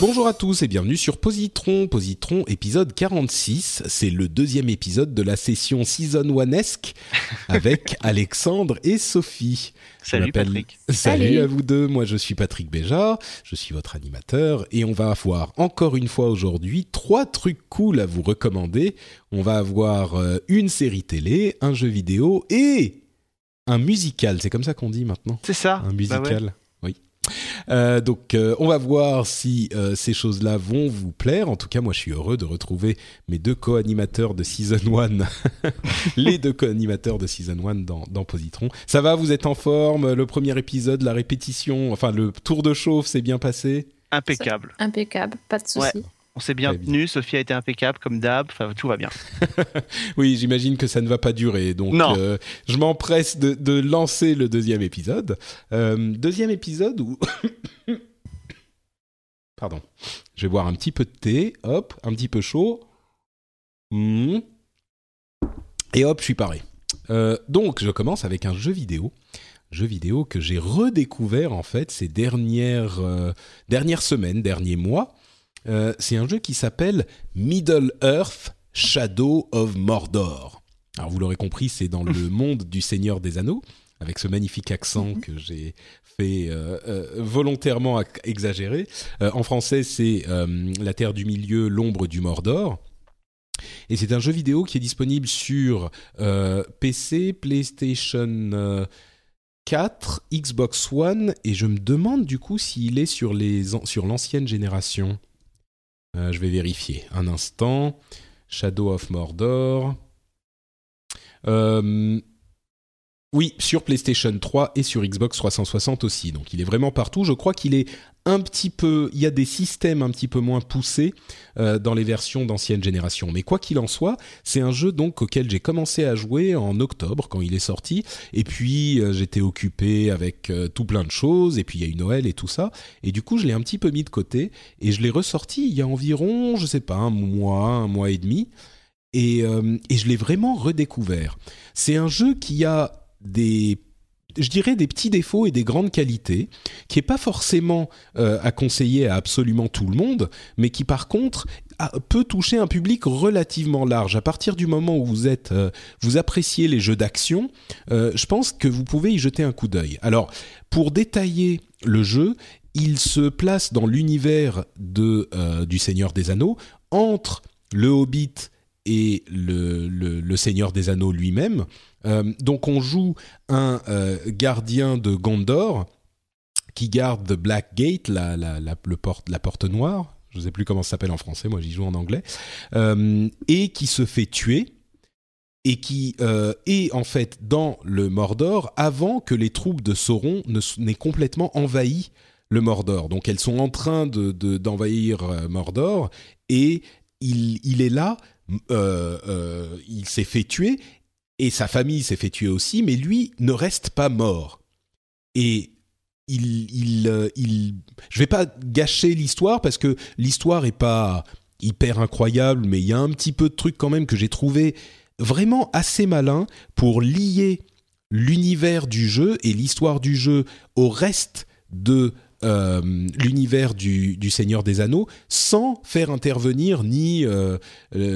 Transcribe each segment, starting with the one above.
Bonjour à tous et bienvenue sur Positron, Positron épisode 46. C'est le deuxième épisode de la session Season One-esque avec Alexandre et Sophie. Salut Patrick. Salut, Salut. à vous deux, moi je suis Patrick Béja, je suis votre animateur et on va avoir encore une fois aujourd'hui trois trucs cool à vous recommander. On va avoir euh, une série télé, un jeu vidéo et un musical, c'est comme ça qu'on dit maintenant C'est ça. un Bah musical. ouais. Euh, donc, euh, on va voir si euh, ces choses-là vont vous plaire. En tout cas, moi, je suis heureux de retrouver mes deux co-animateurs de Season 1, les deux co-animateurs de Season 1 dans, dans Positron. Ça va, vous êtes en forme? Le premier épisode, la répétition, enfin, le tour de chauffe s'est bien passé? Impeccable. Impeccable, pas de souci. Ouais. On s'est bien tenu. Sophie a été impeccable comme d'hab. Enfin, tout va bien. Oui, j'imagine que ça ne va pas durer. Donc, Non. euh, je m'empresse de, de lancer le deuxième épisode. Euh, deuxième épisode où... Pardon. Je vais boire un petit peu de thé. Hop, un petit peu chaud. Hmm. Et hop, je suis paré. Euh, donc, je commence avec un jeu vidéo. Jeu vidéo que j'ai redécouvert en fait ces dernières, dernières semaines, derniers mois. Euh, c'est un jeu qui s'appelle Middle Earth Shadow of Mordor. Alors vous l'aurez compris, c'est dans le monde du Seigneur des Anneaux, avec ce magnifique accent que j'ai fait euh, euh, volontairement. Euh, en français, c'est La Terre du Milieu, l'ombre du Mordor. Et c'est un jeu vidéo qui est disponible sur PC, PlayStation euh, 4, Xbox One, et je me demande du coup s'il est sur l'ancienne génération. Euh, je vais vérifier un instant. Shadow of Mordor. Euh, oui, sur PlayStation 3 et sur Xbox 360 aussi. Donc il est vraiment partout. Je crois qu'il est un petit peu. Il y a des systèmes un petit peu moins poussés euh, dans les versions d'ancienne génération. Mais quoi qu'il en soit, c'est un jeu donc auquel j'ai commencé à jouer en octobre quand il est sorti. Et puis euh, j'étais occupé avec euh, tout plein de choses. Et puis il y a eu Noël et tout ça. Et du coup je l'ai un petit peu mis de côté et je l'ai ressorti il y a environ, je sais pas, un mois, un mois et demi. Et, et je l'ai vraiment redécouvert. C'est un jeu qui a des, je dirais, des petits défauts et des grandes qualités, qui est pas forcément euh, à conseiller à absolument tout le monde, mais qui par contre peut toucher un public relativement large. À partir du moment où vous êtes, euh, vous appréciez les jeux d'action, euh, je pense que vous pouvez y jeter un coup d'œil. Alors, pour détailler le jeu, il se place dans l'univers de du Seigneur des Anneaux entre le Hobbit et le, Seigneur des Anneaux lui-même. Euh, donc on joue un euh, gardien de Gondor qui garde The Black Gate, la, porte, noire, je ne sais plus comment ça s'appelle en français, moi j'y joue en anglais, euh, et qui se fait tuer et qui est en fait dans le Mordor avant que les troupes de Sauron n'aient complètement envahi le Mordor. Donc elles sont en train de- de- d'envahir Mordor et il est là, euh, euh, il s'est fait tuer et sa famille s'est fait tuer aussi, mais lui ne reste pas mort. Et il, il, euh, il, je vais pas gâcher l'histoire parce que l'histoire est pas hyper incroyable, mais il y a un petit peu de trucs quand même que j'ai trouvé vraiment assez malin pour lier l'univers du jeu et l'histoire du jeu au reste de euh, l'univers du, Seigneur des Anneaux sans faire intervenir ni euh,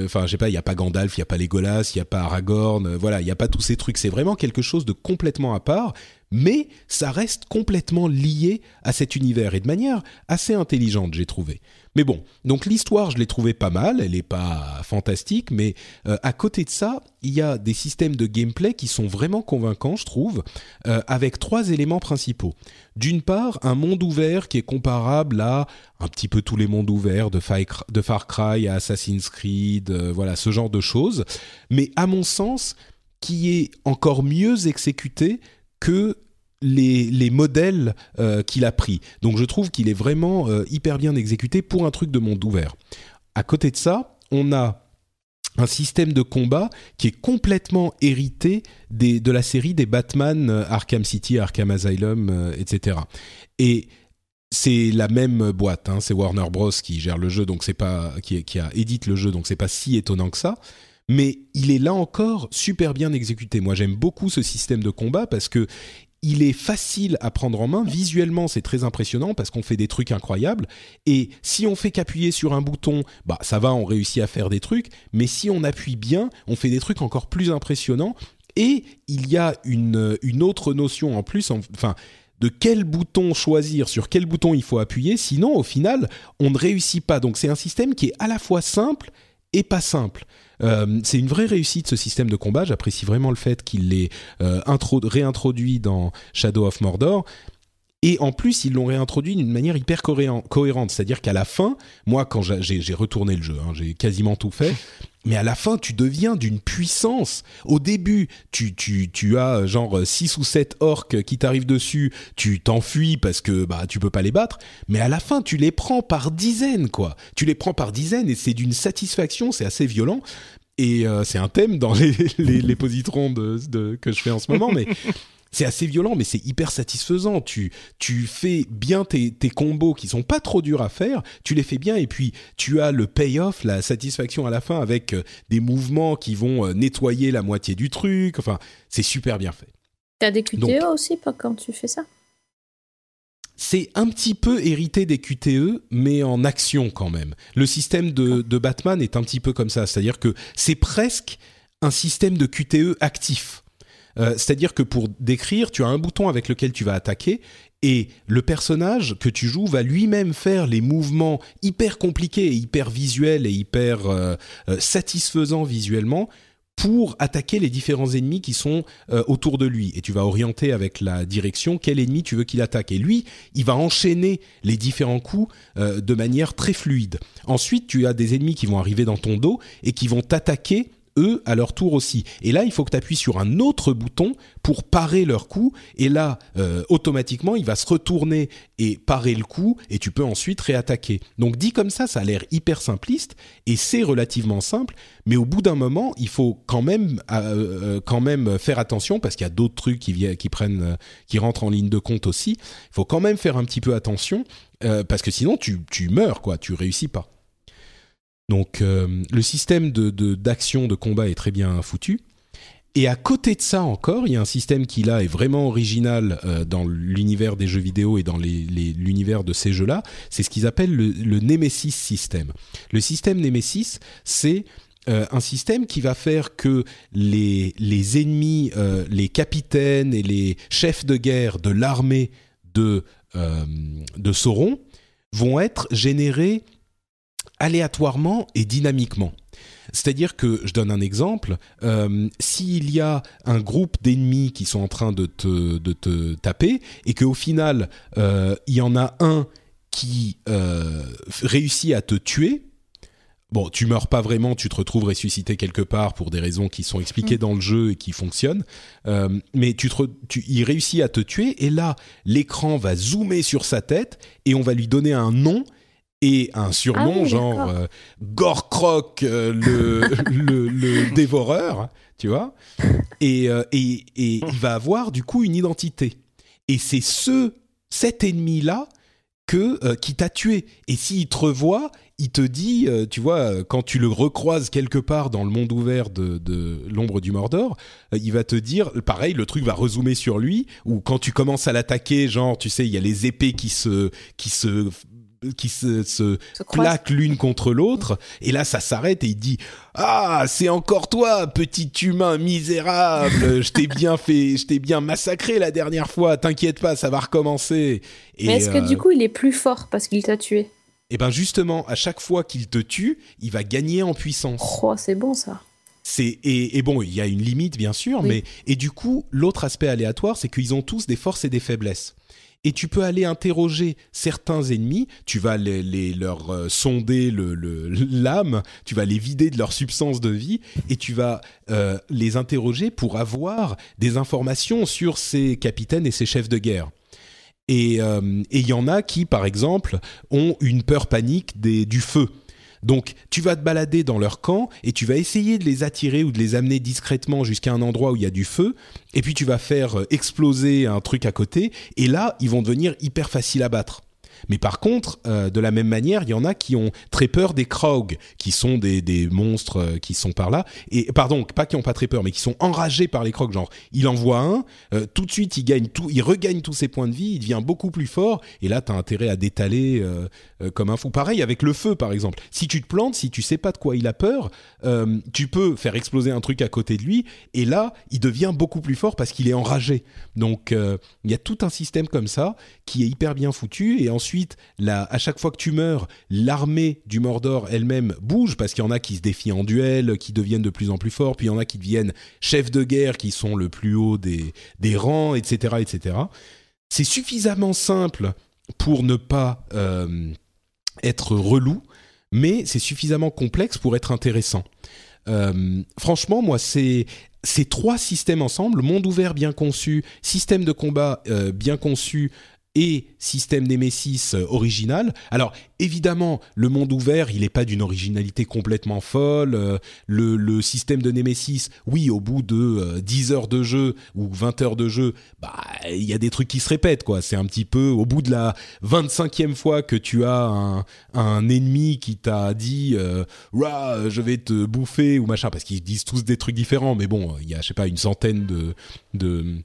enfin je sais pas il y a pas Gandalf il y a pas Legolas il y a pas Aragorn euh, voilà il y a pas tous ces trucs. C'est vraiment quelque chose de complètement à part mais ça reste complètement lié à cet univers et de manière assez intelligente j'ai trouvé Mais bon, donc l'histoire, je l'ai trouvée pas mal, elle n'est pas fantastique, mais euh, à côté de ça, il y a des systèmes de gameplay qui sont vraiment convaincants, je trouve, euh, avec trois éléments principaux. D'une part, un monde ouvert qui est comparable à un petit peu tous les mondes ouverts de, Far Cry à Assassin's Creed, euh, voilà, ce genre de choses, mais à mon sens, qui est encore mieux exécuté que les, modèles euh, qu'il a pris. Donc je trouve qu'il est vraiment euh, hyper bien exécuté pour un truc de monde ouvert. À côté de ça, on a un système de combat qui est complètement hérité de la série des Batman euh, Arkham City, Arkham Asylum, etc. Et c'est la même boîte, hein, c'est Warner Bros qui gère le jeu, donc c'est pas qui, qui a édite le jeu, donc c'est pas si étonnant que ça. Mais il est là encore super bien exécuté. Moi, j'aime beaucoup ce système de combat parce que il est facile à prendre en main. Visuellement, c'est très impressionnant parce qu'on fait des trucs incroyables. Et si on fait qu'appuyer sur un bouton, bah ça va, on réussit à faire des trucs. Mais si on appuie bien, on fait des trucs encore plus impressionnants. Et il y a une, une autre notion en plus, enfin de quel bouton choisir, sur quel bouton il faut appuyer, sinon au final on ne réussit pas. Donc c'est un système qui est à la fois simple et pas simple. Euh, c'est une vraie réussite ce système de combat. J'apprécie vraiment le fait qu'il l'ait euh, réintroduit dans Shadow of Mordor. Et en plus, ils l'ont réintroduit d'une manière hyper cohérente. C'est-à-dire qu'à la fin, moi, quand j'ai retourné le jeu, hein, j'ai quasiment tout fait, mais à la fin, tu deviens d'une puissance. Au début, tu, tu, tu as euh, genre 6 ou 7 orques qui t'arrivent dessus, tu t'enfuis parce que bah tu peux pas les battre, mais à la fin, tu les prends par dizaines, quoi. Tu les prends par dizaines et c'est d'une satisfaction, c'est assez violent. Et euh, c'est un thème dans les, les, les positrons de, de, que je fais en ce moment, mais c'est assez violent, mais c'est hyper satisfaisant. Tu, tu fais bien tes, tes combos qui sont pas trop durs à faire, tu les fais bien, et puis tu as le payoff, la satisfaction à la fin avec euh, des mouvements qui vont euh, nettoyer la moitié du truc. Enfin, c'est super bien fait. T'as des QTE aussi quand tu fais ça? C'est un petit peu hérité des QTE, mais en action quand même. Le système de, de Batman est un petit peu comme ça, c'est-à-dire que c'est presque un système de QTE actif. Euh, c'est-à-dire que pour décrire, tu as un bouton avec lequel tu vas attaquer et le personnage que tu joues va lui-même faire les mouvements hyper compliqués hyper visuels et hyper euh, euh, satisfaisants visuellement pour attaquer les différents ennemis qui sont autour de lui. Et tu vas orienter avec la direction quel ennemi tu veux qu'il attaque. Et lui, il va enchaîner les différents coups de manière très fluide. Ensuite, tu as des ennemis qui vont arriver dans ton dos et qui vont t'attaquer eux à leur tour aussi. Et là, il faut que tu appuies sur un autre bouton pour parer leur coup. Et là, euh, automatiquement, il va se retourner et parer le coup. Et tu peux ensuite réattaquer. Donc dit comme ça, ça a l'air hyper simpliste. Et c'est relativement simple. Mais au bout d'un moment, il faut quand même, euh, euh, quand même faire attention parce qu'il y a d'autres trucs qui, qui prennent, qui rentrent en ligne de compte aussi. Il faut quand même faire un petit peu attention parce que sinon tu, tu meurs, quoi. Tu réussis pas. Donc euh, le système d'action de, combat est très bien foutu. Et à côté de ça encore, il y a un système qui là est vraiment original euh, dans l'univers des jeux vidéo et dans l'univers de ces jeux-là. C'est ce qu'ils appellent le, Nemesis System. Le système Nemesis, c'est euh, un système qui va faire que les, ennemis, les capitaines et les chefs de guerre de l'armée de Sauron vont être générés aléatoirement et dynamiquement. C'est-à-dire que, je donne un exemple, euh, s'il y a un groupe d'ennemis qui sont en train de te, de te taper, et qu'au final, euh, il y en a un qui euh, réussit à te tuer, bon, tu meurs pas vraiment, tu te retrouves ressuscité quelque part pour des raisons qui sont expliquées mm. dans le jeu et qui fonctionnent, mais tu, te, tu il réussit à te tuer, et là, l'écran va zoomer sur sa tête, et on va lui donner un nom et un surnom ah genre euh, Gorkrok euh, le, le, dévoreur, tu vois. Et, euh, et, et il va avoir du coup une identité. Et c'est ce cet ennemi là que qui t'a tué. Et s'il te revoit, il te dit, tu vois, quand tu le recroises quelque part dans le monde ouvert de, de l'ombre du Mordor, il va te dire, pareil, le truc va rezoomer sur lui, ou quand tu commences à l'attaquer, genre, tu sais, il y a les épées qui se, qui se qui se, se, plaquent l'une contre l'autre et là ça s'arrête et il dit ah c'est encore toi petit humain misérable je t'ai bien fait je t'ai bien massacré la dernière fois t'inquiète pas ça va recommencer mais est-ce que du euh, coup il est plus fort parce qu'il t'a tué? Et ben justement, à chaque fois qu'il te tue, il va gagner en puissance. Oh, c'est bon ça. C'est et, et bon, il y a une limite bien sûr, Oui. mais et du coup, l'autre aspect aléatoire, c'est qu'ils ont tous des forces et des faiblesses. Et tu peux aller interroger certains ennemis, tu vas les, leur euh, sonder l'âme, tu vas les vider de leur substance de vie, et tu vas euh, les interroger pour avoir des informations sur ces capitaines et ces chefs de guerre. Et euh, il y en a qui, par exemple, ont une peur panique des, du feu. Donc, tu vas te balader dans leur camp et tu vas essayer de les attirer ou de les amener discrètement jusqu'à un endroit où il y a du feu. Et puis, tu vas faire euh, exploser un truc à côté. Et là, ils vont devenir hyper faciles à battre. Mais par contre, euh, de la même manière, il y en a qui ont très peur des Krog, qui sont des, des monstres euh, qui sont par là. Et pardon, pas qui ont pas très peur, mais qui sont enragés par les Krog. Genre, il envoie un, euh, tout de suite, il gagne tout, il regagne tous ses points de vie, il devient beaucoup plus fort. Et là, t'as intérêt à d'étaler comme un fou. Pareil avec le feu, par exemple. Si tu te plantes, si tu sais pas de quoi il a peur, tu peux faire exploser un truc à côté de lui. Et là, il devient beaucoup plus fort parce qu'il est enragé. Donc, il y a tout un système comme ça qui est hyper bien foutu. Et ensuite, là, à chaque fois que tu meurs, l'armée du Mordor elle-même bouge parce qu'il y en a qui se défient en duel, qui deviennent de plus en plus forts, puis il y en a qui deviennent chefs de guerre, qui sont le plus haut des, des rangs, etc., etc. C'est suffisamment simple pour ne pas euh, être relou, mais c'est suffisamment complexe pour être intéressant. Euh, franchement, moi, c'est ces trois systèmes ensemble, monde ouvert bien conçu, système de combat euh, bien conçu et système Nemesis euh, original. Alors évidemment, le monde ouvert, il n'est pas d'une originalité complètement folle. Euh, le, système de Nemesis, oui, au bout de euh, 10 heures de jeu ou 20 heures de jeu, bah il y a des trucs qui se répètent quoi. C'est un petit peu au bout de la 25e fois que tu as un, ennemi qui t'a dit euh, je vais te bouffer ou machin parce qu'ils disent tous des trucs différents mais bon, il y a je sais pas une centaine de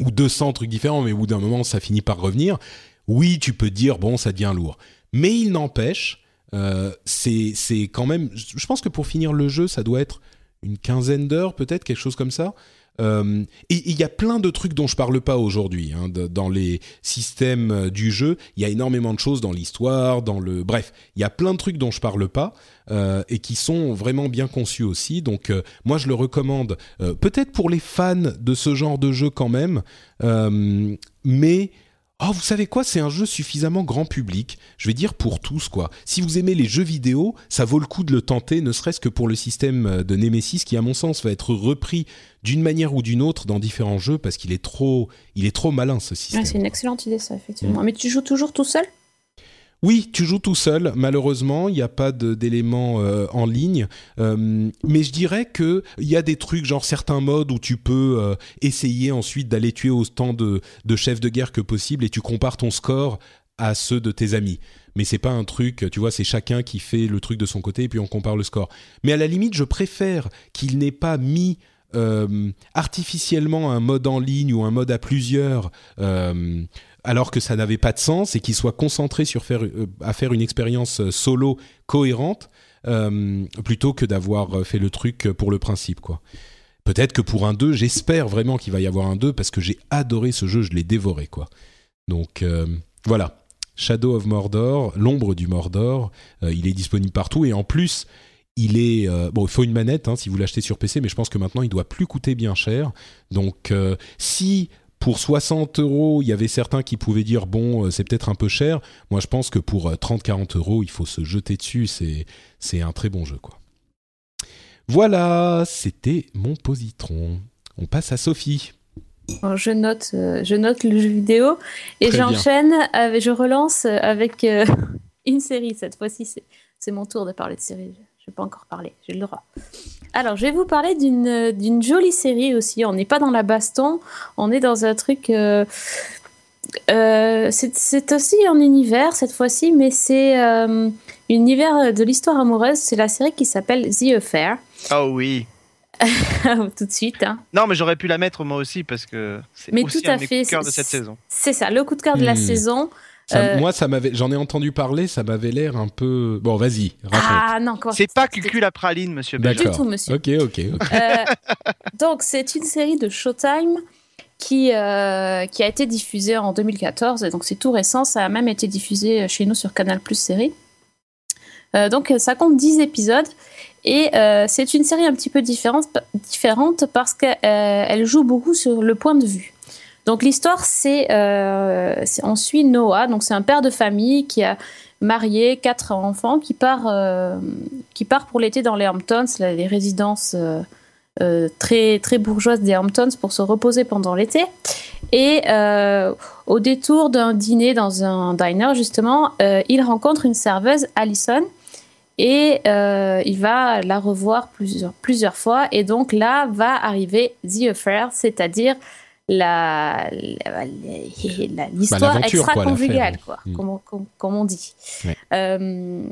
ou 200 trucs différents, mais au bout d'un moment, ça finit par revenir. Oui, tu peux dire, bon, ça devient lourd. Mais il n'empêche, euh, c'est quand même... Je pense que pour finir le jeu, ça doit être une quinzaine d'heures, peut-être, quelque chose comme ça. Euh, et il y a plein de trucs dont je parle pas aujourd'hui hein, dans les systèmes euh, du jeu. Il y a énormément de choses dans l'histoire, dans le bref, il y a plein de trucs dont je parle pas et qui sont vraiment bien conçus aussi. Donc euh, moi je le recommande euh, peut-être pour les fans de ce genre de jeu quand même, euh, mais Oh, vous savez quoi C'est un jeu suffisamment grand public. Je vais dire pour tous, quoi. Si vous aimez les jeux vidéo, ça vaut le coup de le tenter, ne serait-ce que pour le système euh, de Nemesis, qui, à mon sens, va être repris d'une manière ou d'une autre dans différents jeux parce qu'il est trop, il est trop malin ce système. Ouais, c'est une excellente idée, ça, effectivement. Mm. Mais tu joues toujours tout seul? Oui, tu joues tout seul. Malheureusement, il n'y a pas d'éléments euh, en ligne. Euh, mais je dirais que il y a des trucs, genre certains modes où tu peux euh, essayer ensuite d'aller tuer autant de, chefs de guerre que possible et tu compares ton score à ceux de tes amis. Mais c'est pas un truc, tu vois, c'est chacun qui fait le truc de son côté et puis on compare le score. Mais à la limite, je préfère qu'il n'ait pas mis artificiellement un mode en ligne ou un mode à plusieurs. Alors que ça n'avait pas de sens et qu'il soit concentré sur euh, à faire une expérience euh, solo cohérente euh, plutôt que d'avoir fait le truc pour le principe quoi. Peut-être que pour un 2, j'espère vraiment qu'il va y avoir un 2 parce que j'ai adoré ce jeu, je l'ai dévoré quoi. Donc voilà, Shadow of Mordor, l'ombre du Mordor, il est disponible partout et en plus il est bon, il faut une manette hein, si vous l'achetez sur PC, mais je pense que maintenant il doit plus coûter bien cher. Donc si pour 60 euros, il y avait certains qui pouvaient dire bon, euh, c'est peut-être un peu cher. Moi, je pense que pour euh, 30-40 euros, il faut se jeter dessus. C'est c'est un très bon jeu, quoi. Voilà, c'était mon positron. On passe à Sophie. Bon, je note, euh, je note le jeu vidéo et Très j'enchaîne, avec, je relance euh, avec euh, une série. Cette fois-ci, c'est, c'est mon tour de parler de série. Je n'ai pas encore parlé, j'ai le droit. Alors, je vais vous parler d'une, d'une jolie série aussi. On n'est pas dans la baston, on est dans un truc. euh, euh, c'est, aussi un univers cette fois-ci, mais c'est euh, univers de l'histoire amoureuse. C'est la série qui s'appelle The Affair. Oh oui. Tout de suite. Hein. Non, mais j'aurais pu la mettre moi aussi parce que c'est aussi tout à un fait, coups de cœur de cette saison. C'est ça, le coup de cœur de la Hmm. saison. Ça- Euh, Moi, ça m'avait, j'en ai entendu parler, ça m'avait l'air un peu. Bon, vas-y, raconte. Ah non, quoi. C'est pas Cucul la praline, monsieur D'accord. Du tout, monsieur. Ok, ok, ok. Euh, donc, c'est une série de Showtime qui, euh, qui a été diffusée en 2014, et donc c'est tout récent, ça a même été diffusé chez nous sur Canal Plus série. Euh, donc ça compte 10 épisodes, et euh, c'est une série un petit peu différente, différente parce qu'elle joue beaucoup sur le point de vue. Donc l'histoire, c'est on suit Noah, donc c'est un père de famille qui a marié quatre enfants, qui part, qui part pour l'été dans les Hamptons, les résidences euh, très, très bourgeoise des Hamptons pour se reposer pendant l'été. Et euh, au détour d'un dîner dans un diner, justement, euh, il rencontre une serveuse, Allison, et il va la revoir plusieurs, plusieurs fois. Et donc là va arriver The Affair, c'est-à-dire la, l'histoire bah, extra-conjugale, quoi, Mm. comme, comme, comme on dit. Ouais. Euh,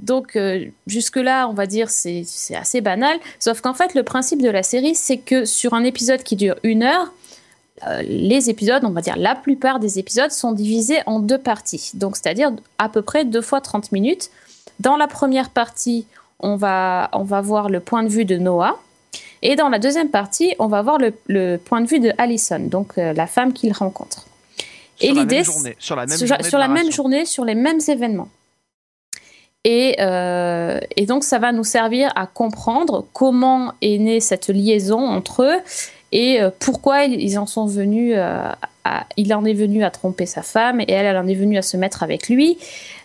donc euh, jusque-là, on va dire c'est c'est assez banal. Sauf qu'en fait, le principe de la série, c'est que sur un épisode qui dure une heure, euh, les épisodes, on va dire la plupart des épisodes, sont divisés en deux parties. Donc c'est-à-dire à peu près deux fois 30 minutes. Dans la première partie, on va, on va voir le point de vue de Noah. Et dans la deuxième partie, on va voir le, le point de vue de Allison, donc euh, la femme qu'il rencontre. Et Sur la l'idée, sur la même sur, journée sur la même journée, sur les mêmes événements. Et, euh, et donc, ça va nous servir à comprendre comment est née cette liaison entre eux et euh, pourquoi ils en sont venus à, il en est venu à tromper sa femme et elle, elle en est venue à se mettre avec lui.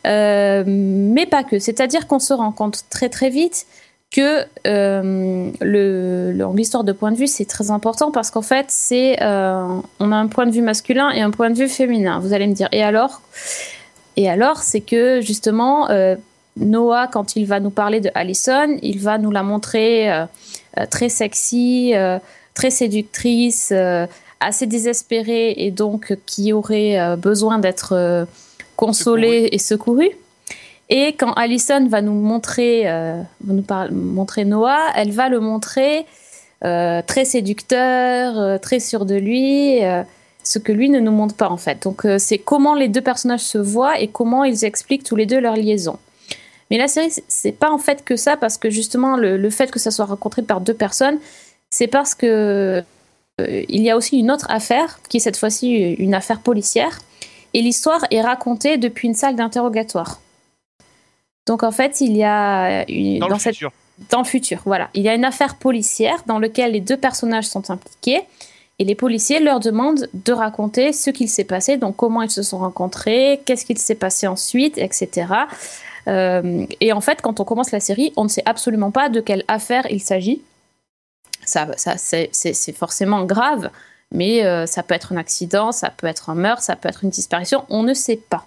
Euh, mais pas que. C'est-à-dire qu'on se rend compte très très vite que euh, le, le- l'histoire de point de vue c'est très important parce qu'en fait c'est euh, on a un point de vue masculin et un point de vue féminin. Vous allez me dire et alors? Et alors c'est que justement euh, Noah quand il va nous parler de Allison, il va nous la montrer très sexy, très séductrice, assez désespérée et donc qui aurait besoin d'être consolée et secourue. Et quand Allison va nous montrer, euh, nous montrer Noah, elle va le montrer euh, très séducteur, euh, très sûr de lui, ce que lui ne nous montre pas en fait. Donc c'est comment les deux personnages se voient et comment ils expliquent tous les deux leur liaison. Mais la série, c'est- pas en fait que ça, parce que justement, le, fait que ça soit rencontré par deux personnes, c'est parce que il y a aussi une autre affaire, qui est cette fois-ci une affaire policière, et l'histoire est racontée depuis une salle d'interrogatoire. Donc en fait, il y a une, Dans, le cette futur. dans le futur. Voilà, il y a une affaire policière dans laquelle les deux personnages sont impliqués et les policiers leur demandent de raconter ce qu'il s'est passé, donc comment ils se sont rencontrés, qu'est-ce qu'il s'est passé ensuite, etc. Euh, et en fait, quand on commence la série, on ne sait absolument pas de quelle affaire il s'agit. Ça, ça c'est c'est- c'est forcément grave, mais euh, ça peut être un accident, ça peut être un meurtre, ça peut être une disparition, on ne sait pas.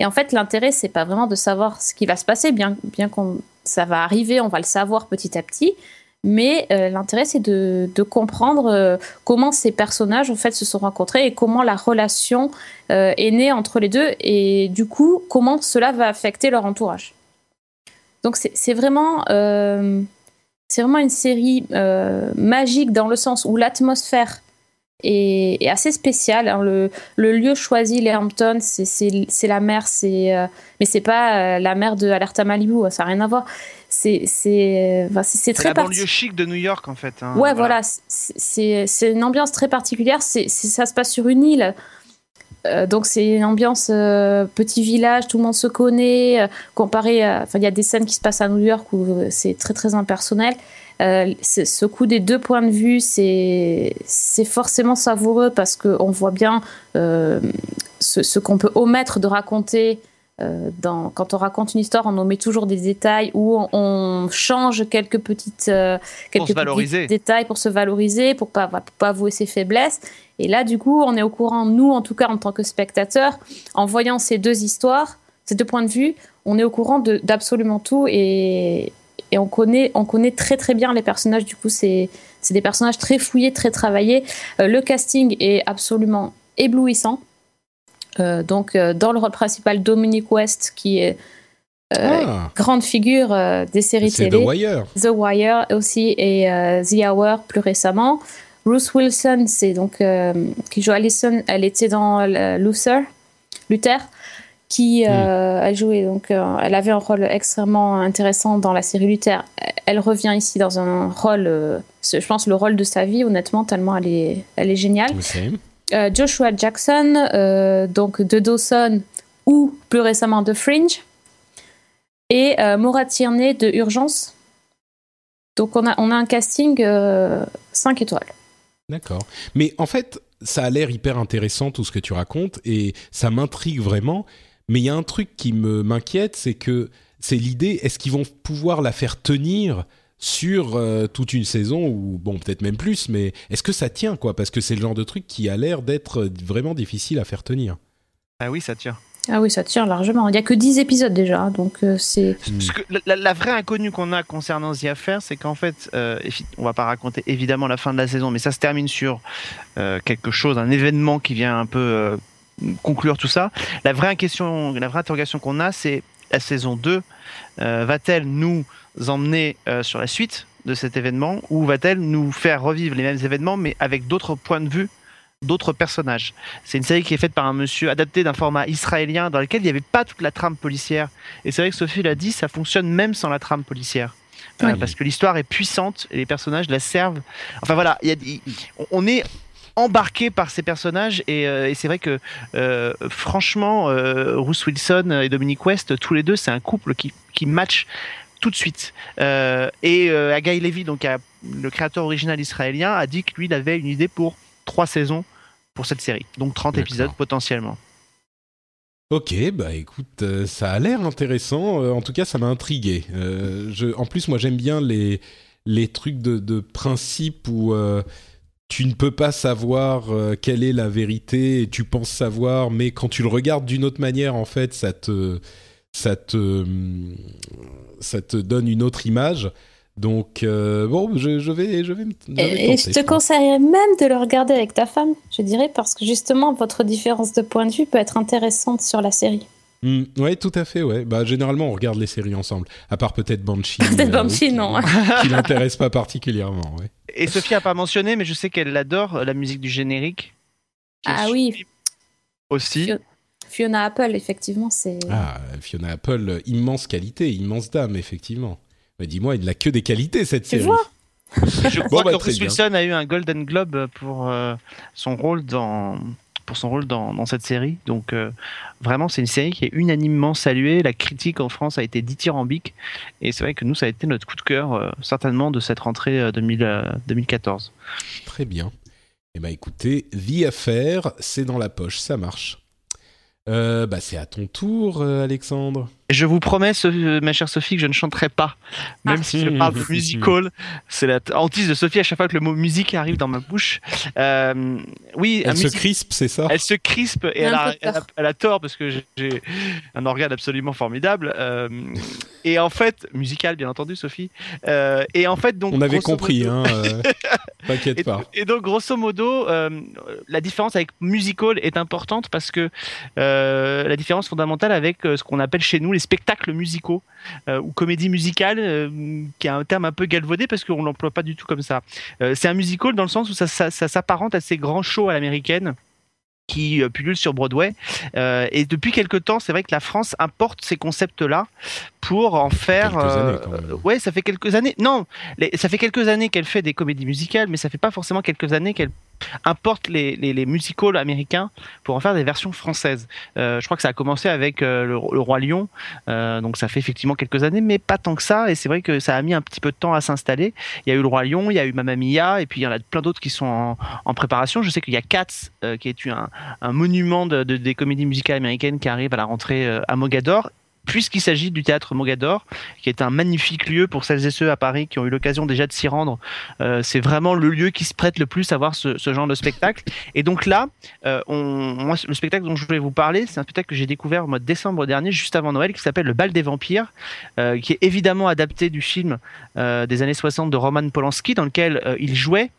Et en fait, l'intérêt, c'est pas vraiment de savoir ce qui va se passer, bien, bien qu'on ça va arriver, on va le savoir petit à petit. Mais euh, l'intérêt, c'est de, comprendre euh, comment ces personnages en fait se sont rencontrés et comment la relation euh, est née entre les deux et du coup comment cela va affecter leur entourage. Donc c'est vraiment c'est vraiment une série magique dans le sens où l'atmosphère est assez spéciale. hein. Le, le lieu choisi, les Hamptons, c'est- la mer, c'est euh, mais c'est pas euh, la mer de Alerta Malibu, ça n'a rien à voir. C'est c'est enfin, c'est- c'est C'est très la banlieue chic de New York en fait. hein. Ouais, voilà, c'est- une ambiance très particulière. C'est ça se passe sur une île. Euh, donc c'est une ambiance euh, petit village, tout le monde se connaît. euh, comparé, enfin il y a des scènes qui se passent à New York où euh, c'est très très impersonnel. Euh, ce coup des deux points de vue, c'est forcément savoureux parce que on voit bien euh, ce, ce qu'on peut omettre de raconter. euh, dans, quand on raconte une histoire, on omet toujours des détails ou on, on change quelques petites quelques petits détails pour se valoriser, pour pas pour pas avouer ses faiblesses. Et là, du coup, on est au courant, nous, en tout cas, en tant que spectateurs, en voyant ces deux histoires, ces deux points de vue, on est au courant d'absolument tout et, et on connaît, on connaît très très bien les personnages. Du coup, c'est des personnages très fouillés, très travaillés. Euh, le casting est absolument éblouissant. Euh, donc, euh, dans le rôle principal, Dominic West, qui est Ah, grande figure des séries c'est The télé. Wire. The Wire aussi et The Hour plus récemment. Ruth Wilson, c'est donc qui joue Allison, elle était dans Luther, Luther. Qui a joué, donc elle avait un rôle extrêmement intéressant dans la série Luther. Elle revient ici dans un rôle, je pense le rôle de sa vie, honnêtement, tellement elle est, elle est géniale. Joshua Jackson, donc de Dawson ou plus récemment de Fringe, et Maura Tierney de Urgence. Donc on a, on a un casting 5 étoiles. D'accord. Mais en fait, ça a l'air hyper intéressant tout ce que tu racontes et ça m'intrigue vraiment. Mais il y a un truc qui me m'inquiète, c'est que c'est l'idée, est-ce qu'ils vont pouvoir la faire tenir sur euh, toute une saison ou bon peut-être même plus, mais est-ce que ça tient quoi? Parce que c'est le genre de truc qui a l'air d'être vraiment difficile à faire tenir. Ah oui, ça tient. Ah oui, ça tire largement. Il n'y a que 10 épisodes déjà, donc euh, c'est... La, vraie inconnue qu'on a concernant The Affair, c'est qu'en fait, euh, on va pas raconter évidemment la fin de la saison, mais ça se termine sur euh, quelque chose, un événement qui vient un peu euh, conclure tout ça. La vraie question, la vraie interrogation qu'on a, c'est la saison 2, va-t-elle nous emmener sur la suite de cet événement ou va-t-elle nous faire revivre les mêmes événements mais avec d'autres points de vue d'autres personnages? C'est une série qui est faite par un monsieur adapté d'un format israélien dans lequel il n'y avait pas toute la trame policière. Et c'est vrai que Sophie l'a dit, ça fonctionne même sans la trame policière. Euh, parce que l'histoire est puissante et les personnages la servent. Enfin voilà, on est embarqué par ces personnages et, euh, c'est vrai que euh, franchement, Bruce Wilson et Dominic West, tous les deux, c'est un couple qui, qui match tout de suite. et Agai Levy, donc le créateur original israélien, a dit que lui, il avait une idée pour trois saisons pour cette série. Donc 30 épisodes potentiellement. Ok, bah écoute, euh, ça a l'air intéressant. Euh, en tout cas, ça m'a intrigué. Euh, je, en plus, moi, j'aime bien les, les trucs de, de principe où tu ne peux pas savoir quelle est la vérité et tu penses savoir, mais quand tu le regardes d'une autre manière, en fait, ça te, ça te, ça te donne une autre image. Donc, euh, bon, je, vais, je vais, et, je te conseillerais même de le regarder avec ta femme, je dirais, parce que justement, votre différence de point de vue peut être intéressante sur la série. Hmm, oui, tout à fait, ouais. Bah, généralement, on regarde les séries ensemble, à part peut-être Banshee. peut-être euh, Banshee, non. qui l'intéresse pas particulièrement, ouais. Et Sophie a pas mentionné, mais je sais qu'elle adore la musique du générique. Ah oui. Aussi. Fiona Apple, effectivement, c'est. Ah, Fiona Apple, immense qualité, immense dame, effectivement. Mais dis-moi, il n'a que des qualités cette série. Je crois que Bruce Wilson a eu un Golden Globe pour euh, son rôle dans pour son rôle dans, cette série. Donc euh, vraiment, c'est une série qui est unanimement saluée. La critique en France a été dithyrambique et c'est vrai que nous, ça a été notre coup de cœur euh, certainement de cette rentrée 2014. Très bien. Eh ben écoutez, vie à faire, c'est dans la poche, ça marche. bah c'est à ton tour, Alexandre. Je vous promets, ma chère Sophie, que je ne chanterai pas. Même ah. si je parle de musical, c'est la hantise de Sophie à chaque fois que le mot musique arrive dans ma bouche. Euh, oui, elle se crispe, c'est ça? Elle se crispe et elle a, elle, a, tort parce que j'ai un organe absolument formidable. Euh, et en fait, musical, bien entendu, Sophie. Euh, et en fait, donc. On avait compris, hein. T'inquiète pas. Et donc, grosso modo, la différence avec musical est importante parce que la différence fondamentale avec ce qu'on appelle chez nous les spectacles musicaux euh, ou comédie musicale, euh, qui est un terme un peu galvaudé parce qu'on l'emploie pas du tout comme ça. Euh, c'est un musical dans le sens où ça, ça s'apparente à ces grands shows à l'américaine qui pullulent sur Broadway. et depuis quelque temps, c'est vrai que la France importe ces concepts-là pour en faire. Euh, ouais, ça fait quelques années. Non, ça fait quelques années qu'elle fait des comédies musicales, mais ça fait pas forcément quelques années qu'elle importe les, les, les, musicals américains pour en faire des versions françaises. Euh, je crois que ça a commencé avec euh, le, Roi Lion, euh, donc ça fait effectivement quelques années, mais pas tant que ça. Et c'est vrai que ça a mis un petit peu de temps à s'installer. Il y a eu le Roi Lion, il y a eu Mamma Mia, et puis il y en a plein d'autres qui sont en, en, préparation. Je sais qu'il y a Cats, qui est un, un monument de, de, des comédies musicales américaines qui arrive à la rentrée à Mogador puisqu'il s'agit du théâtre Mogador, qui est un magnifique lieu pour celles et ceux à Paris qui ont eu l'occasion déjà de s'y rendre. Euh, c'est vraiment le lieu qui se prête le plus à voir ce, genre de spectacle. Et donc là, euh, le spectacle dont je voulais vous parler, c'est un spectacle que j'ai découvert au mois de décembre dernier, juste avant Noël, qui s'appelle Le Bal des Vampires, euh, qui est évidemment adapté du film des années 60 de Roman Polanski, dans lequel il jouait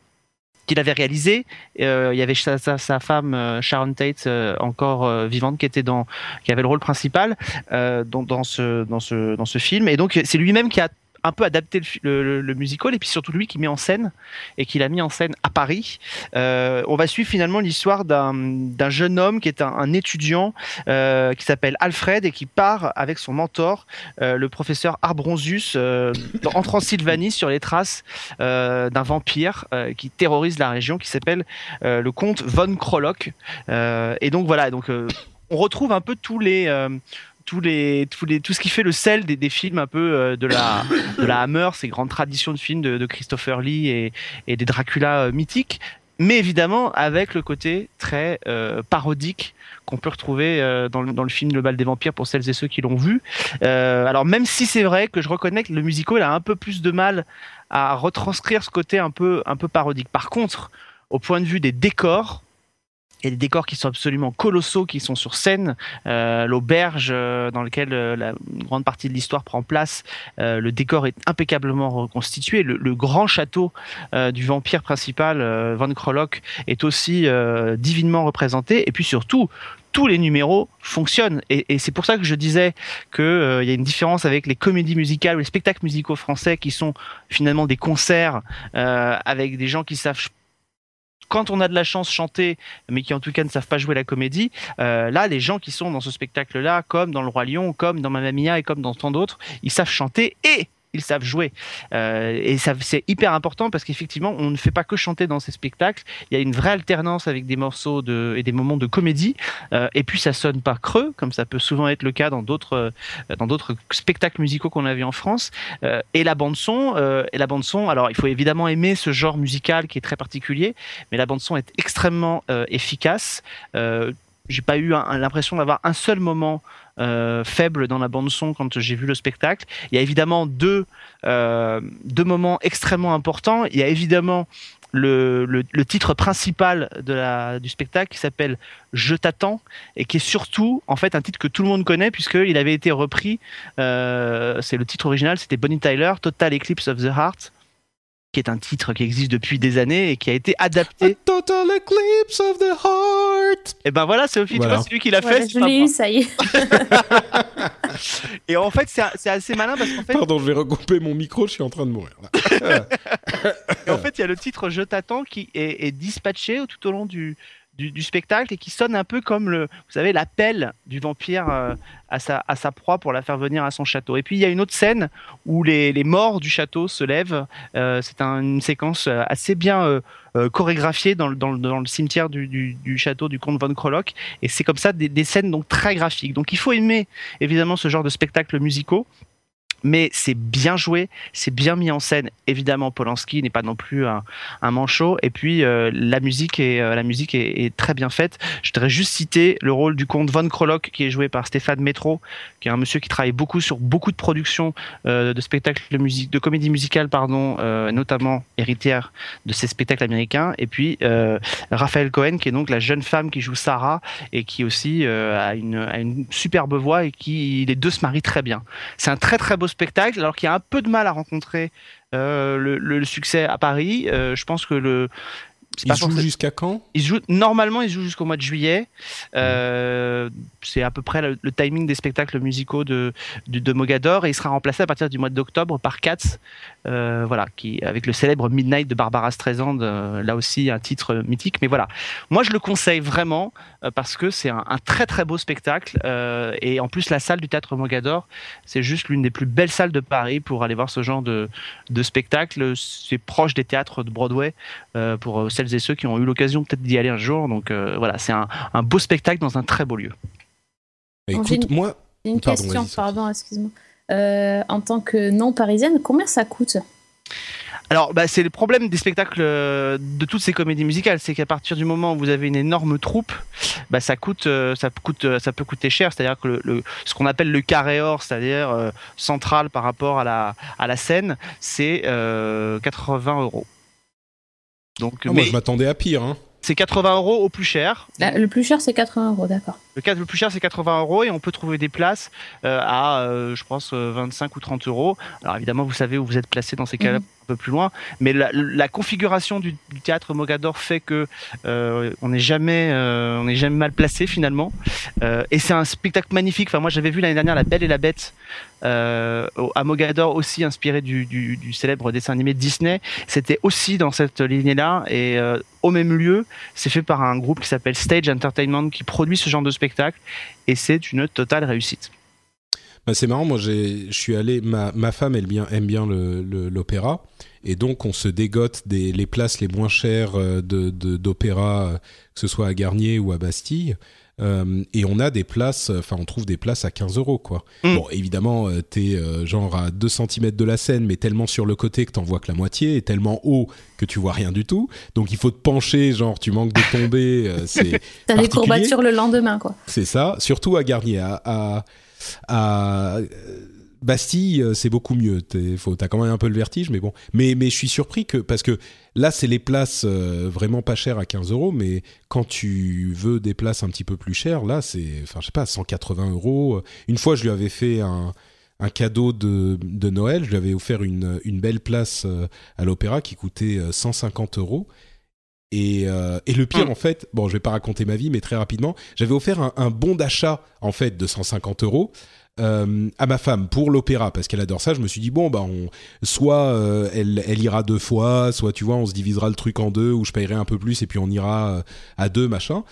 qu'il avait réalisé. Euh, il y avait sa, sa, femme euh, Sharon Tate euh, encore vivante qui était dans, qui avait le rôle principal dans, dans, ce dans ce dans ce film. Et donc c'est lui-même qui a un peu adapté le, musical et puis surtout lui qui met en scène et qui l'a mis en scène à Paris. Euh, on va suivre finalement l'histoire d'un jeune homme qui est un, étudiant euh, qui s'appelle Alfred et qui part avec son mentor, euh, le professeur Arbronzus, en Transylvanie sur les traces d'un vampire qui terrorise la région qui s'appelle le comte von Krolok. et donc voilà, on retrouve un peu tous les tous les, tous les, tout ce qui fait le sel des, films un peu euh, de, la, de la Hammer, ces grandes traditions de films de, Christopher Lee et, des Dracula euh, mythiques, mais évidemment avec le côté très euh, parodique qu'on peut retrouver dans, le, dans, le film Le bal des vampires pour celles et ceux qui l'ont vu. alors même si c'est vrai que je reconnais que le musical a un peu plus de mal à retranscrire ce côté un peu, un peu parodique. Par contre, au point de vue des décors, il y a des décors qui sont absolument colossaux, qui sont sur scène. Euh, L'auberge euh, dans laquelle euh, la une grande partie de l'histoire prend place, euh, le décor est impeccablement reconstitué. Le, le grand château euh, du vampire principal, Van Krolok, est aussi divinement représenté. Et puis surtout, tous les numéros fonctionnent. Et, et c'est pour ça que je disais qu'il il y a une différence avec les comédies musicales ou les spectacles musicaux français qui sont finalement des concerts avec des gens qui savent quand on a de la chance chanter, mais qui en tout cas ne savent pas jouer la comédie, euh, là, les gens qui sont dans ce spectacle-là, comme dans Le Roi Lion, comme dans Mamma Mia et comme dans tant d'autres, ils savent chanter et ils savent jouer. Euh, et c'est hyper important parce qu'effectivement, on ne fait pas que chanter dans ces spectacles. Il y a une vraie alternance avec des morceaux et des moments de comédie. Euh, et puis, ça sonne pas creux, comme ça peut souvent être le cas dans d'autres, euh, dans spectacles musicaux qu'on a vu en France. Et la bande son, et la bande son. Alors, il faut évidemment aimer ce genre musical qui est très particulier, mais la bande son est extrêmement efficace. J'ai pas eu l'impression d'avoir un seul moment euh, faible dans la bande son quand j'ai vu le spectacle. Il y a évidemment deux, euh, deux moments extrêmement importants. Il y a évidemment le, titre principal du spectacle qui s'appelle Je t'attends et qui est surtout en fait un titre que tout le monde connaît puisqu'il avait été repris. Euh, c'est le titre original, c'était Bonnie Tyler, Total Eclipse of the Heart qui est un titre qui existe depuis des années et qui a été adapté. A total eclipse of the heart. Et ben voilà, Sophie, voilà. tu vois, c'est lui qui l'a fait. Je l'ai eu, ça y est. et en fait, c'est assez malin parce qu'en fait. Pardon, je vais recouper mon micro, je suis en train de mourir. et en fait, il y a le titre Je t'attends qui est, est, dispatché tout au long du, du, spectacle et qui sonne un peu comme le, vous savez, l'appel du vampire euh, à, sa, à sa proie pour la faire venir à son château. Et puis il y a une autre scène où les, les morts du château se lèvent. Euh, c'est un, une séquence assez bien euh, euh, chorégraphiée dans le, dans, dans le cimetière du, du, du, château du comte von Krolok. Et c'est comme ça des, des scènes donc très graphiques. Donc il faut aimer évidemment ce genre de spectacles musicaux mais c'est bien joué, c'est bien mis en scène. Évidemment, Polanski n'est pas non plus un, manchot. Et puis euh, la musique est euh, est, très bien faite. Je voudrais juste citer le rôle du comte von Krolok qui est joué par Stéphane Métro, qui est un monsieur qui travaille beaucoup sur beaucoup de productions euh, de spectacles de comédie musicale, notamment héritière de ces spectacles américains. Et puis Raphaël Cohen, qui est donc la jeune femme qui joue Sarah et qui aussi a une, a une superbe voix et qui les deux se marient très bien. C'est un très très beau spectacle, alors qu'il y a un peu de mal à rencontrer euh, le, le, succès à Paris. Euh, je pense que le il joue jusqu'à quand? Il joue normalement, il joue jusqu'au mois de juillet. Euh, c'est à peu près le, timing des spectacles musicaux de, de, Mogador et il sera remplacé à partir du mois d'octobre par Katz, euh, voilà, qui avec le célèbre Midnight de Barbara Streisand, euh, là aussi un titre mythique. Mais voilà, moi je le conseille vraiment euh, parce que c'est un, très très beau spectacle et en plus la salle du théâtre Mogador, c'est juste l'une des plus belles salles de Paris pour aller voir ce genre de, de spectacle. C'est proche des théâtres de Broadway pour celles et ceux qui ont eu l'occasion peut-être d'y aller un jour. Donc voilà, c'est un, beau spectacle dans un très beau lieu. Écoute, une, moi. Une pardon, question, pardon, excuse-moi. Euh, en tant que non parisienne, combien ça coûte? Alors, bah, c'est le problème des spectacles euh, de toutes ces comédies musicales, c'est qu'à partir du moment où vous avez une énorme troupe, bah, ça coûte, euh, ça coûte, ça peut coûter cher. C'est-à-dire que le, le, ce qu'on appelle le carré or, c'est-à-dire euh, central par rapport à la à la scène, c'est 80 euros. Donc, ah, mais... moi, je m'attendais à pire. Hein c'est 80 euros au plus cher. Le plus cher, c'est 80 euros, d'accord. Le, le plus cher, c'est 80 euros et on peut trouver des places euh, à, euh, je pense, 25 ou 30 euros. Alors évidemment, vous savez où vous êtes placé dans ces cas-là. Mmh. Plus loin. Mais la, configuration du, théâtre Mogador fait que euh, on n'est jamais, euh, jamais mal placé finalement. Euh, et c'est un spectacle magnifique. Enfin, moi, j'avais vu l'année dernière La Belle et la Bête à Mogador, aussi inspiré du, du, célèbre dessin animé Disney. C'était aussi dans cette lignée-là et au même lieu. C'est fait par un groupe qui s'appelle Stage Entertainment qui produit ce genre de spectacle et c'est une totale réussite. Bah, c'est marrant, moi je suis allé, ma, ma femme elle bien, aime bien l'opéra, et donc on se dégote des, les places les moins chères euh, d'opéra, de, que ce soit à Garnier ou à Bastille. Euh, et on a des places, enfin on trouve des places à 15 euros quoi. Mm. Bon évidemment euh, t'es euh, genre à 2 cm de la scène mais tellement sur le côté que t'en vois que la moitié et tellement haut que tu vois rien du tout. Donc il faut te pencher, genre tu manques de tomber. c'est T'as des courbatures le lendemain quoi. C'est ça, surtout à Garnier. à, à Bastille, euh, c'est beaucoup mieux. T'as quand même un peu le vertige, mais bon. Mais, je suis surpris que parce que là, c'est les places euh, vraiment pas chères à 15 euros, mais quand tu veux des places un petit peu plus chères, là, c'est, enfin, je sais pas, 180 euros. Une fois, je lui avais fait un, cadeau de, de, Noël. Je lui avais offert une, belle place euh, à l'opéra qui coûtait 150 euros. Et, et, le pire, mm. en fait, bon, je vais pas raconter ma vie, mais très rapidement, j'avais offert un, un bon d'achat, en fait, de 150 euros euh, à ma femme pour l'opéra parce qu'elle adore ça. Je me suis dit bon bah on, soit euh, elle, elle ira deux fois, soit tu vois on se divisera le truc en deux ou je payerai un peu plus et puis on ira euh, à deux machin.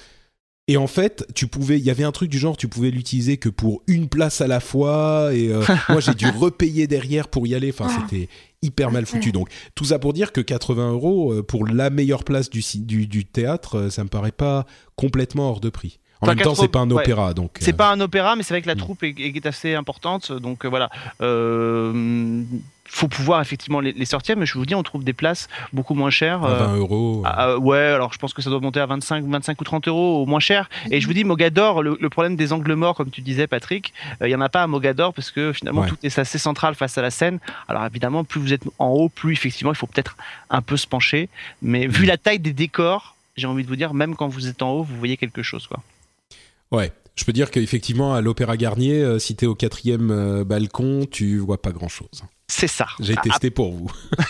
Et en fait, tu pouvais, il y avait un truc du genre, tu pouvais l'utiliser que pour une place à la fois. Et moi, j'ai dû repayer derrière pour y aller. Enfin, ah. c'était hyper mal foutu. Donc, tout ça pour dire que 80 euros pour la meilleure place du, du, du théâtre, ça me paraît pas complètement hors de prix. En même temps, c'est pas un opéra, donc. C'est euh, pas un opéra, mais c'est vrai que la mm. troupe est, assez importante, donc euh, voilà. Euh, faut pouvoir effectivement les, sortir, mais je vous dis, on trouve des places beaucoup moins chères. À 20 euros. ouais, alors je pense que ça doit monter à 25, 25 ou 30 euros au moins cher. Et je vous dis, Mogador, le, problème des angles morts, comme tu disais, Patrick, il y en a pas à Mogador parce que finalement tout est assez central face à la scène. Alors évidemment, plus vous êtes en haut, plus effectivement, il faut peut-être un peu se pencher. Mais vu la taille des décors, j'ai envie de vous dire, même quand vous êtes en haut, vous voyez quelque chose, quoi. Ouais, je peux dire qu'effectivement, à l'Opéra Garnier, euh, si tu es au quatrième euh, balcon, tu vois pas grand-chose. C'est ça. J'ai ah, testé pour vous.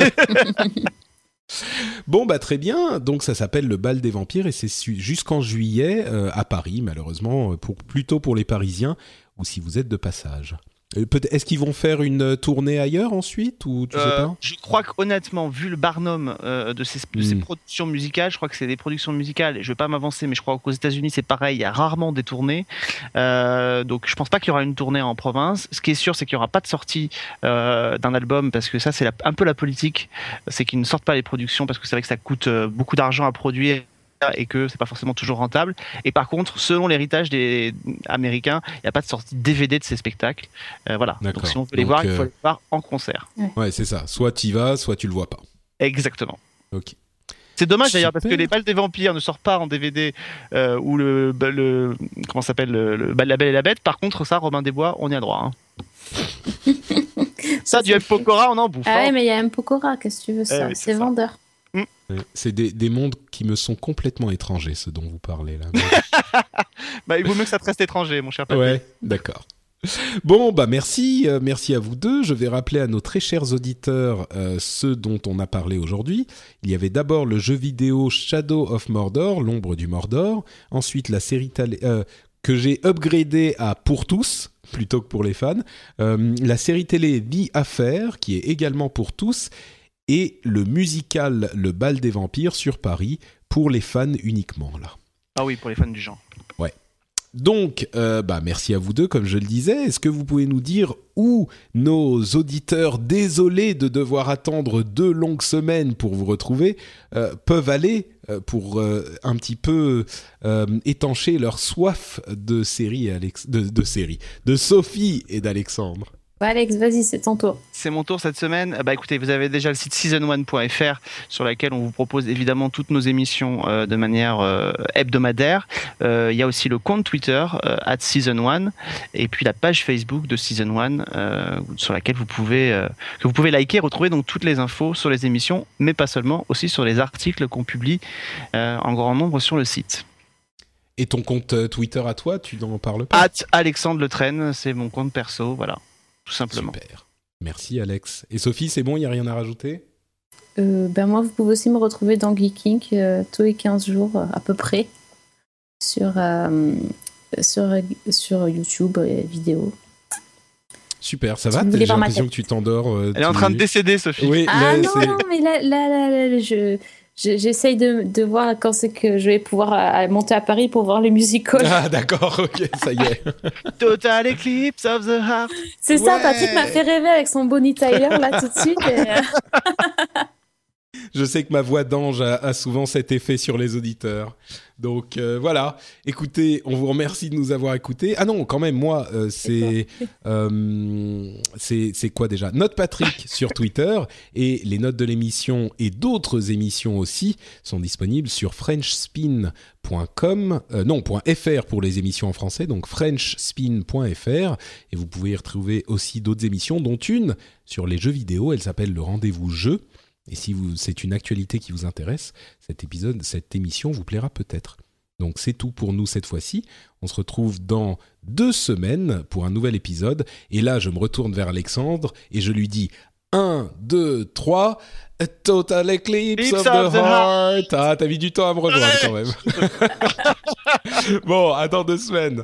bon, bah très bien. Donc ça s'appelle le bal des vampires et c'est jusqu'en juillet euh, à Paris, malheureusement, pour, plutôt pour les Parisiens ou si vous êtes de passage. Euh, est-ce qu'ils vont faire une tournée ailleurs ensuite ou tu sais euh, pas? Je crois qu'honnêtement, vu le barnum euh, de, ces, hmm. productions musicales, je crois que c'est des productions musicales. Et je vais pas m'avancer, mais je crois qu'aux États-Unis c'est pareil. Il y a rarement des tournées, donc je pense pas qu'il y aura une tournée en province. Ce qui est sûr, c'est qu'il y aura pas de sortie d'un album parce que ça c'est un peu la politique, c'est qu'ils ne sortent pas les productions parce que c'est vrai que ça coûte beaucoup d'argent à produire et que c'est pas forcément toujours rentable. Et par contre, selon l'héritage des Américains, il n'y a pas de sortie DVD de ces spectacles. Euh, voilà. Donc si on veut les voir, il faut euh, les voir en concert. Ouais, c'est ça. Soit tu y vas, soit tu le vois pas. Exactement. Ok. C'est dommage d'ailleurs parce que les balles des vampires ne sortent pas en DVD euh, ou le, le comment s'appelle le, le, La Belle et la Bête. Par contre, ça, Robin des Bois, on y a droit. Hein. ça, du M Pokora, on en bouffe. Ah ouais, hein. mais il y a M Pokora, qu'est-ce que tu veux ça? C'est vendeur. Mm. C'est des, mondes qui me sont complètement étrangers, ce dont vous parlez là. bah, il vaut mieux que ça te reste étranger, mon cher Patrick. Ouais, d'accord. Bon, bah merci, euh, merci à vous deux. Je vais rappeler à nos très chers auditeurs euh, ceux dont on a parlé aujourd'hui. Il y avait d'abord le jeu vidéo Shadow of Mordor, l'ombre du Mordor. Ensuite, la série euh, que j'ai upgradé à pour tous plutôt que pour les fans. la série télé The Affair, qui est également pour tous et le musical Le Bal des Vampires sur Paris pour les fans uniquement là. Ah oui, pour les fans du genre. Ouais. Donc, euh, bah, merci à vous deux, comme je le disais. Est-ce que vous pouvez nous dire où nos auditeurs, désolés de devoir attendre deux longues semaines pour vous retrouver, euh, peuvent aller euh, pour un petit peu étancher leur soif de série, de, de série, de Sophie et d'Alexandre? Alex, vas-y, c'est ton tour. C'est mon tour cette semaine. Bah écoutez, vous avez déjà le site season1.fr sur lequel on vous propose évidemment toutes nos émissions euh, de manière euh, hebdomadaire. Euh, il y a aussi le compte Twitter at season1 et puis la page Facebook de season1 sur laquelle vous pouvez que vous pouvez liker, retrouver donc toutes les infos sur les émissions, mais pas seulement, aussi sur les articles qu'on publie en grand nombre sur le site. Et ton compte Twitter à toi, tu n'en parles pas? At Alexandre Le Train, c'est mon compte perso, voilà tout simplement. Super. Merci Alex. Et Sophie, c'est bon, il n'y a rien à rajouter? Euh, ben moi, vous pouvez aussi me retrouver dans Geeking euh, tous les 15 jours euh, à peu près sur, euh, sur, sur YouTube et vidéo. Super, ça va J'ai l'impression que tu t'endors. euh, Elle est en train de décéder, Sophie. Oui, Ah là, non, non, mais là, là, là, là, je- j'essaye de, de voir quand c'est que je vais pouvoir euh, monter à Paris pour voir les musicals. Ah d'accord, ok, ça y est. Total Eclipse of the Heart. C'est ça. Patrick m'a fait rêver avec son Bonnie Tyler là tout de suite. et, euh, Je sais que ma voix d'ange a, a souvent cet effet sur les auditeurs. Donc euh, voilà. Écoutez, on vous remercie de nous avoir écoutés. Ah non, quand même, moi, euh, c'est euh, c'est c'est quoi déjà? Note Patrick sur Twitter et les notes de l'émission et d'autres émissions aussi sont disponibles sur frenchspin.com, non .fr pour les émissions en français, donc frenchspin.fr et vous pouvez y retrouver aussi d'autres émissions, dont une sur les jeux vidéo. Elle s'appelle le Rendez-vous Jeu. Et si vous, c'est une actualité qui vous intéresse, cet épisode, cette émission vous plaira peut-être. Donc c'est tout pour nous cette fois-ci. On se retrouve dans deux semaines pour un nouvel épisode. Et là, je me retourne vers Alexandre et je lui dis 1, 2, 3, A Total Eclipse Eclipse of, of the the Heart. Ah, t'as mis du temps à me rejoindre quand même. bon, à dans deux semaines.